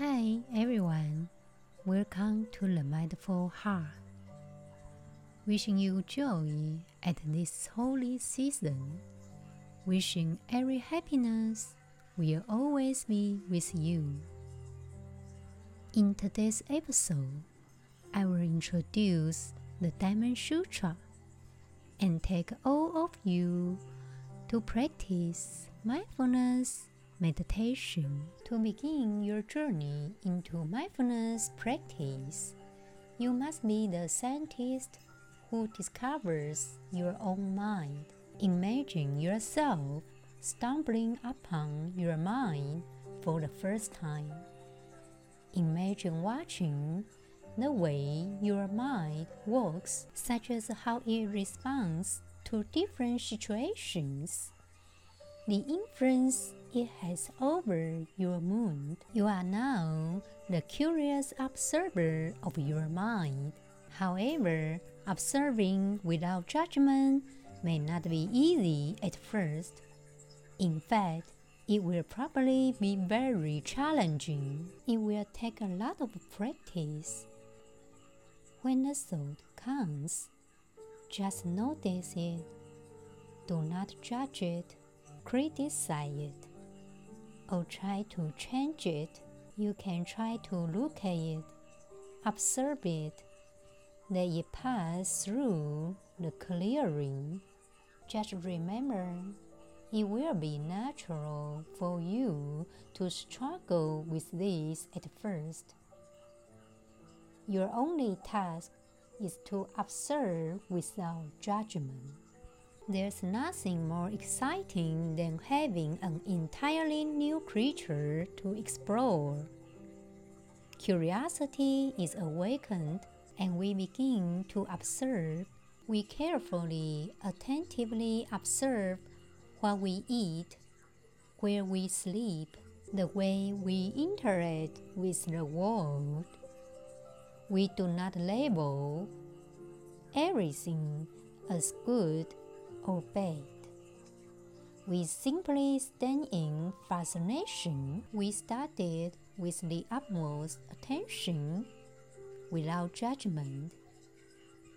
Hi everyone, welcome to the Mindful Heart. Wishing you joy at this holy season. Wishing every happiness will always be with you. In today's episode, I will introduce the Diamond Sutra and take all of you to practice mindfulness meditation. To begin your journey into mindfulness practice, you must be the scientist who discovers your own mind. Imagine yourself stumbling upon your mind for the first time. Imagine watching the way your mind works, such as how it responds to different situations, the influence it has over your mood. You are now the curious observer of your mind. However, observing without judgment may not be easy at first. In fact, it will probably be very challenging. It will take a lot of practice. When a thought comes, just notice it. Do not judge it, criticize it, or try to change it. You can try to look at it, observe it, let it pass through the clearing. Just remember, it will be natural for you to struggle with this at first. Your only task is to observe without judgment. There's nothing more exciting than having an entirely new creature to explore. Curiosity is awakened and we begin to observe. We carefully, attentively observe what we eat, where we sleep, the way we interact with the world. We do not label everything as good bad. We simply stand in fascination. We study it with the utmost attention, without judgment,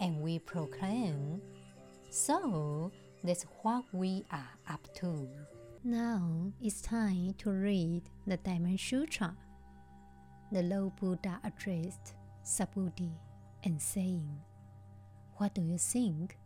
and we proclaim, So that's what we are up to. Now it's time to read the Diamond Sutra. The Lord Buddha addressed Subhuti and saying, What do you think?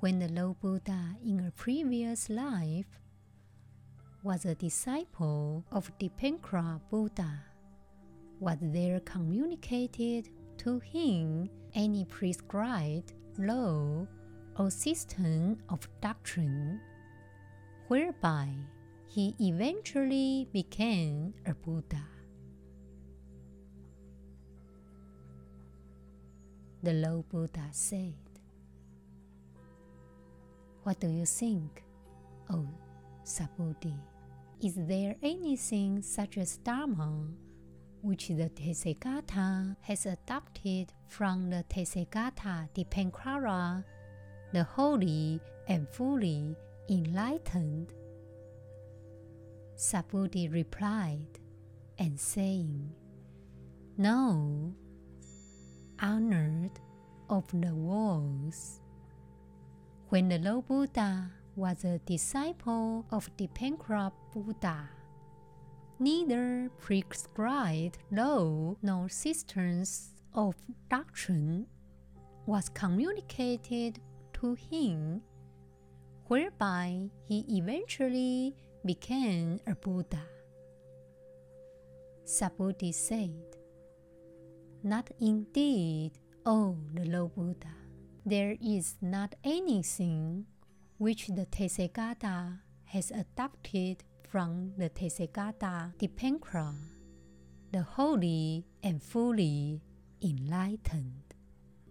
When the Lord Buddha in a previous life was a disciple of Dipankara Buddha, was there communicated to him any prescribed law or system of doctrine whereby he eventually became a Buddha? The Lord Buddha said, What do you think, O Subhuti? Is there anything such as Dharma which the Tathagata has adopted from the Tathagata Dipankara, the holy and fully enlightened? Subhuti replied and saying, No, honored of the worlds. When the Lord Buddha was a disciple of the Dipankara Buddha, neither prescribed law nor systems of doctrine was communicated to him, whereby he eventually became a Buddha. Subhuti said, not indeed, O the Lord Buddha. There is not anything which the Tathagata has adopted from the Tathagata Dipankara, the holy and fully enlightened.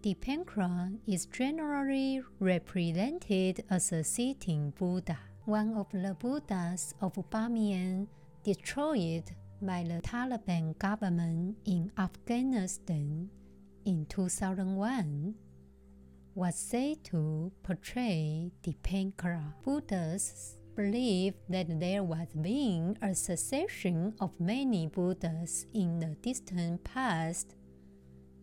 Dipankara is generally represented as a sitting Buddha. One of the Buddhas of Bamiyan destroyed by the Taliban government in Afghanistan in 2001 was said to portray Dipankara Buddhists believe that there was been a succession of many Buddhas in the distant past,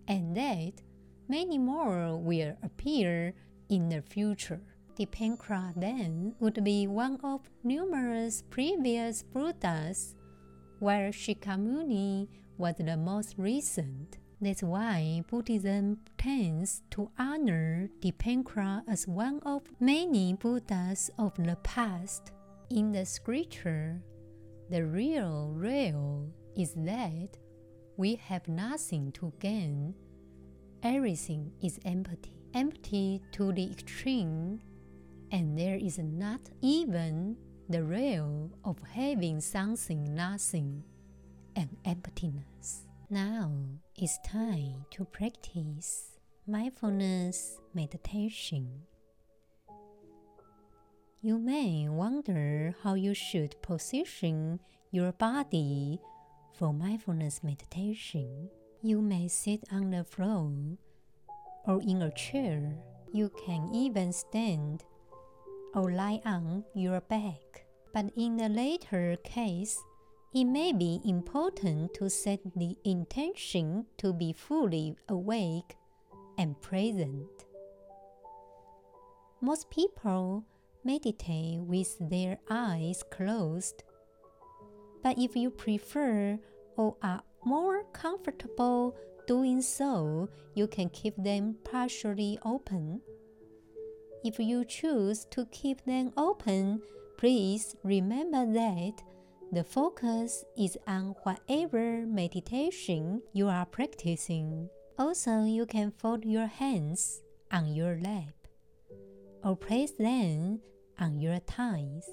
and that many more will appear in the future. Dipankara then would be one of numerous previous Buddhas, while Shakyamuni was the most recent. That's why Buddhism tends to honor Dipankara as one of many Buddhas of the past. In the scripture, the real real is that we have nothing to gain. Everything is empty, empty to the extreme, and there is not even the real of having something nothing and emptiness. Now it's time to practice mindfulness meditation. You may wonder how you should position your body for mindfulness meditation. You may sit on the floor or in a chair. You can even stand or lie on your back. But in the latter case, it may be important to set the intention to be fully awake and present. Most people meditate with their eyes closed, but if you prefer or are more comfortable doing so, you can keep them partially open. If you choose to keep them open, please remember that the focus is on whatever meditation you are practicing. Also, you can fold your hands on your lap or place them on your thighs.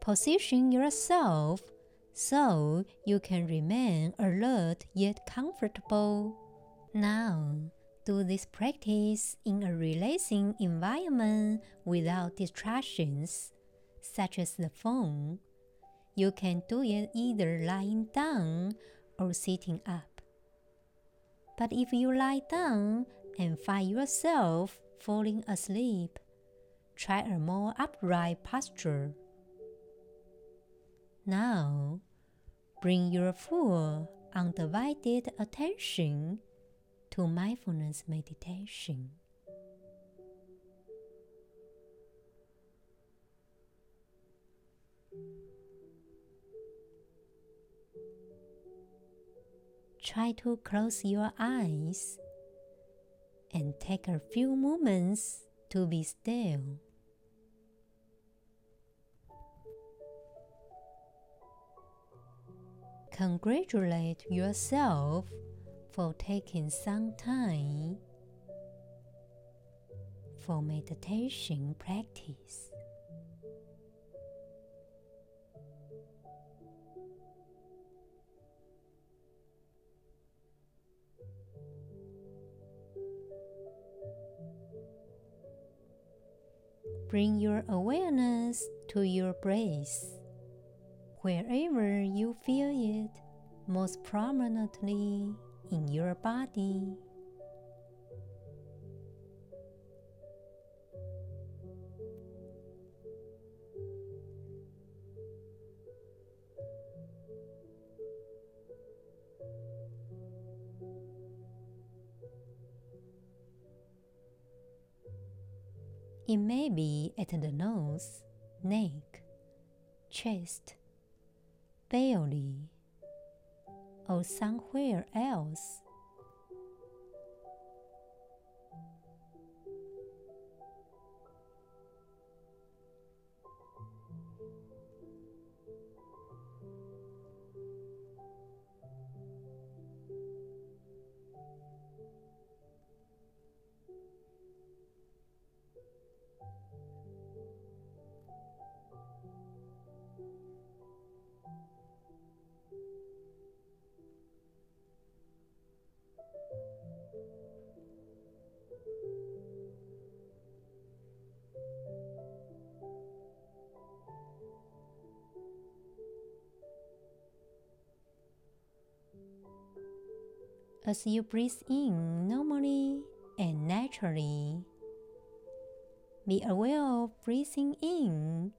Position yourself so you can remain alert yet comfortable. Now, do this practice in a relaxing environment without distractions such as the phone, you can do it either lying down or sitting up. But if you lie down and find yourself falling asleep, try a more upright posture. Now, bring your full undivided attention to mindfulness meditation. Try to close your eyes and take a few moments to be still. Congratulate yourself for taking some time for meditation practice. Bring your awareness to your breath, wherever you feel it most prominently in your body. It may be at the nose, neck, chest, belly, or somewhere else. As you breathe in normally and naturally, be aware of breathing in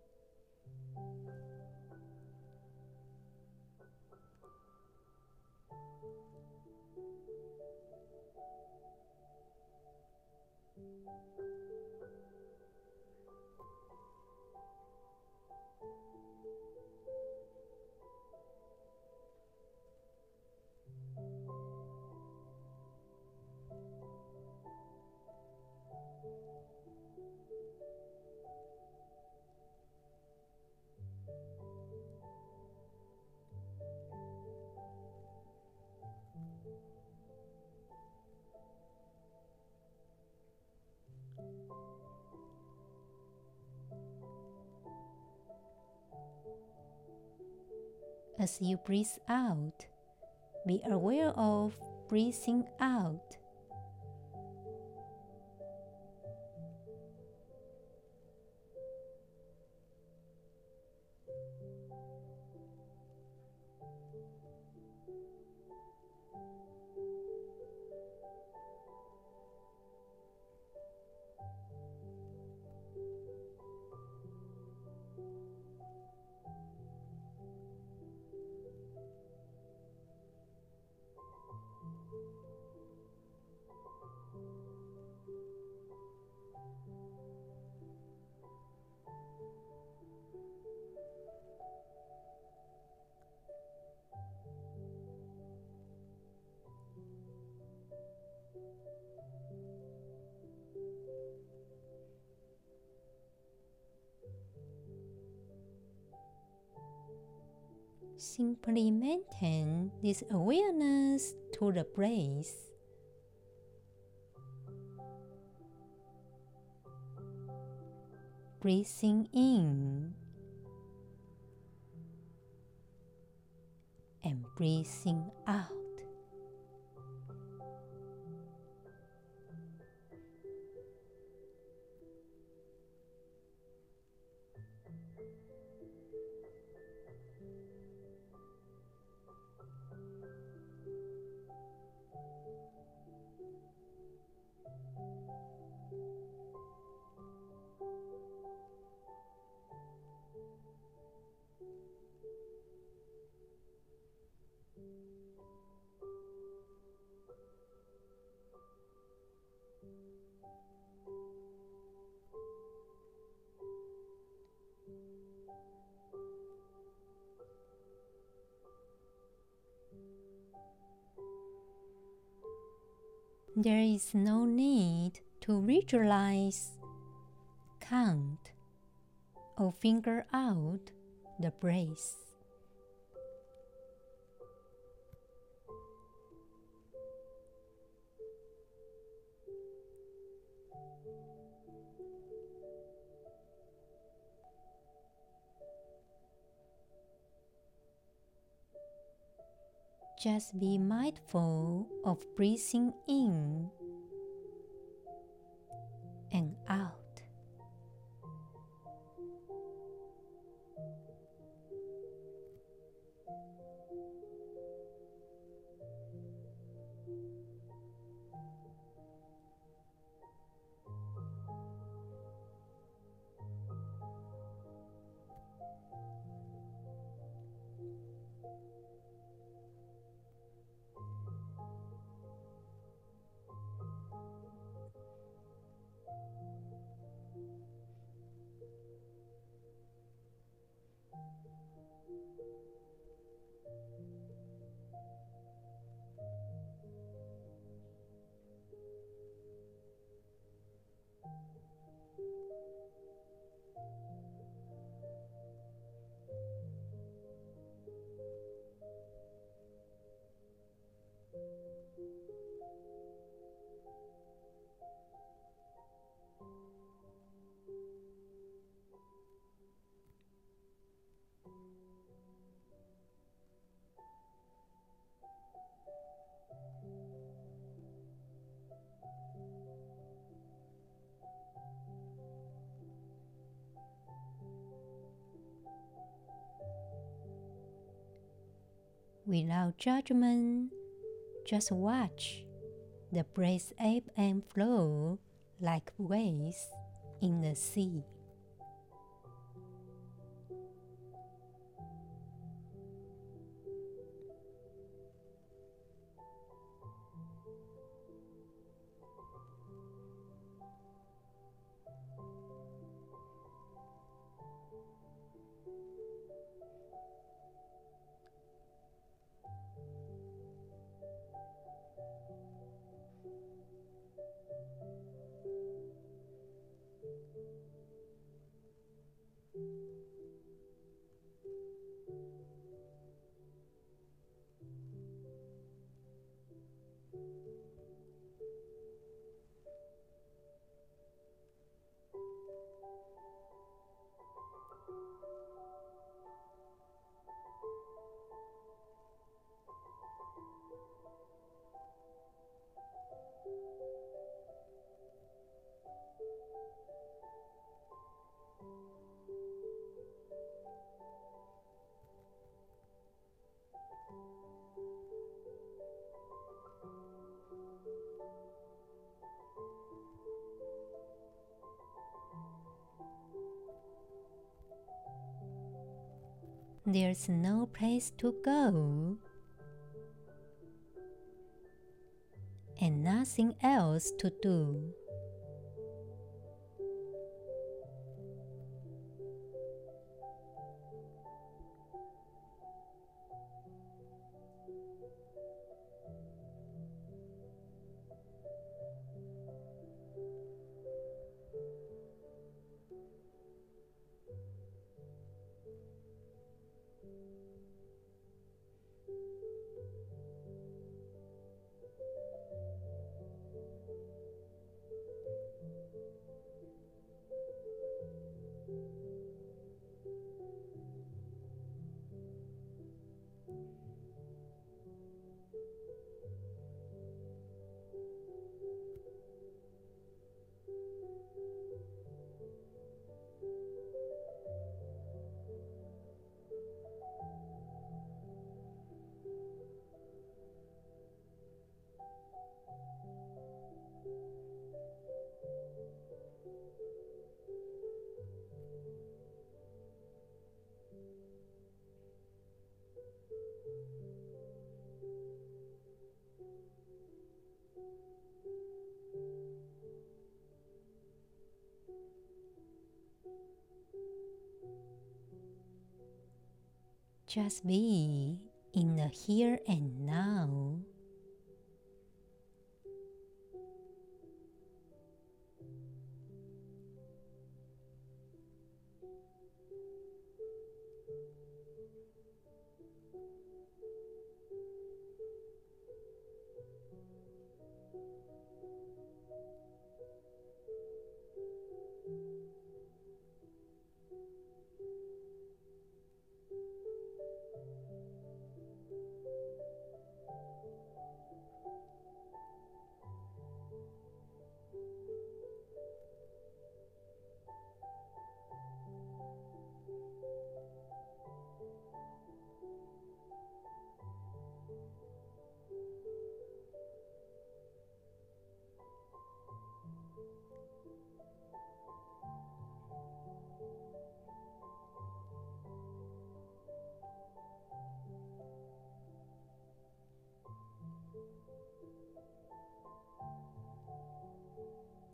As you breathe out, be aware of breathing out. Simply maintain this awareness to the breath. Breathing in and breathing out. There is no need to visualize, count, or finger out the breath. Just be mindful of breathing in without judgment. Just watch the breath ebb and flow like waves in the sea. There's no place to go and nothing else to do. Just be in the here and now.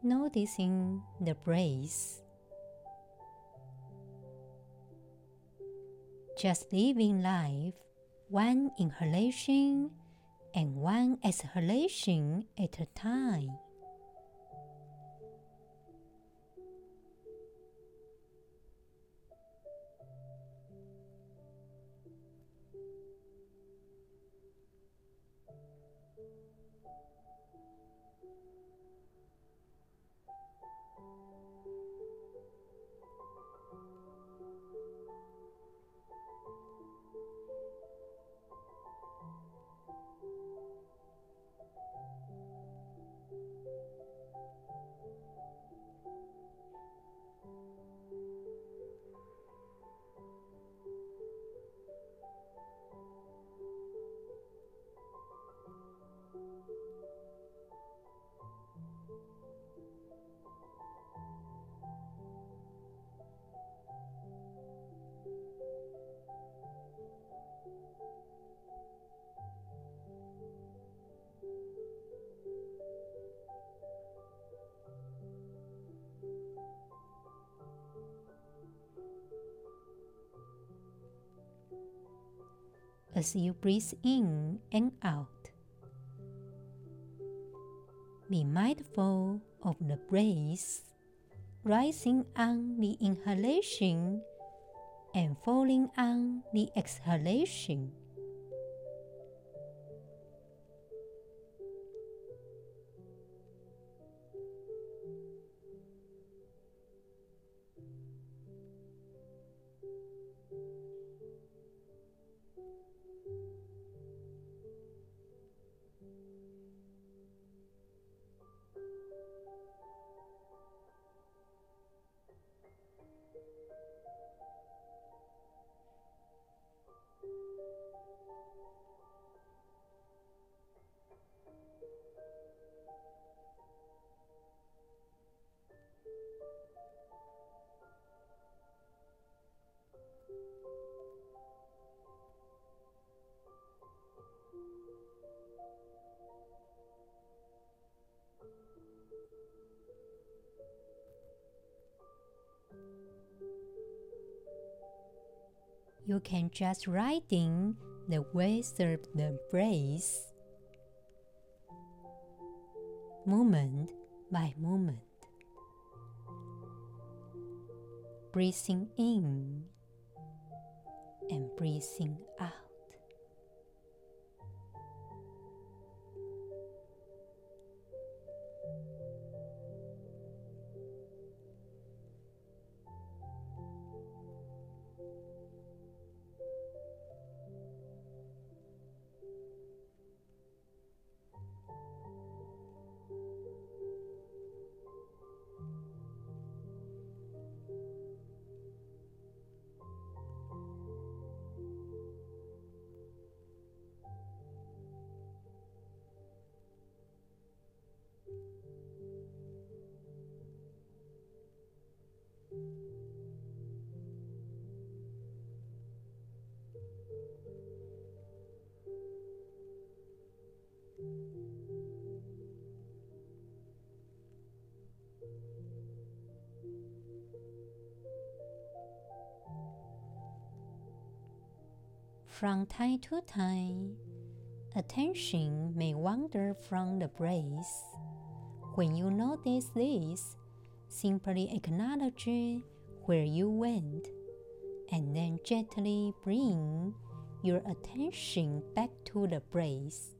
Noticing the breath. Just living life one inhalation and one exhalation at a time. As you breathe in and out. Be mindful of the breath rising on the inhalation and falling on the exhalation. You can just write in the ways of the breath, moment by moment. Breathing in and breathing out. From time to time, attention may wander from the breath. When you notice this, simply acknowledge where you went and then gently bring your attention back to the breath.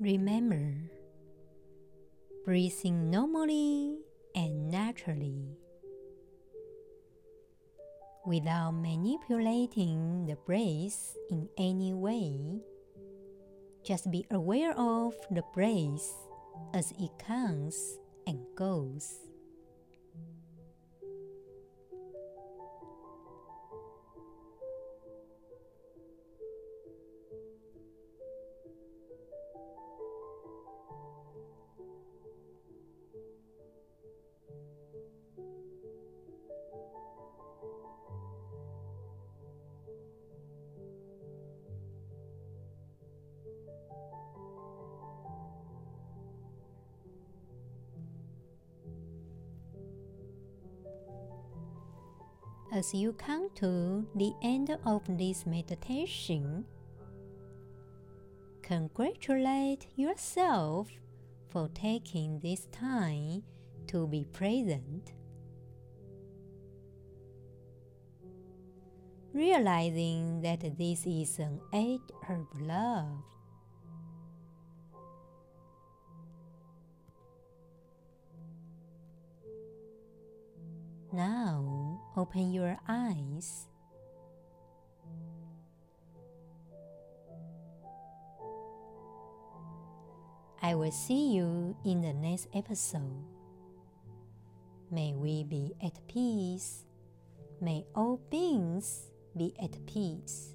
Remember, breathing normally and naturally without manipulating the breath in any way. Just be aware of the breath as it comes and goes. As you come to the end of this meditation, congratulate yourself for taking this time to be present. Realizing that this is an act of love. Now open your eyes. I will see you in the next episode. May we be at peace. May all beings be at peace.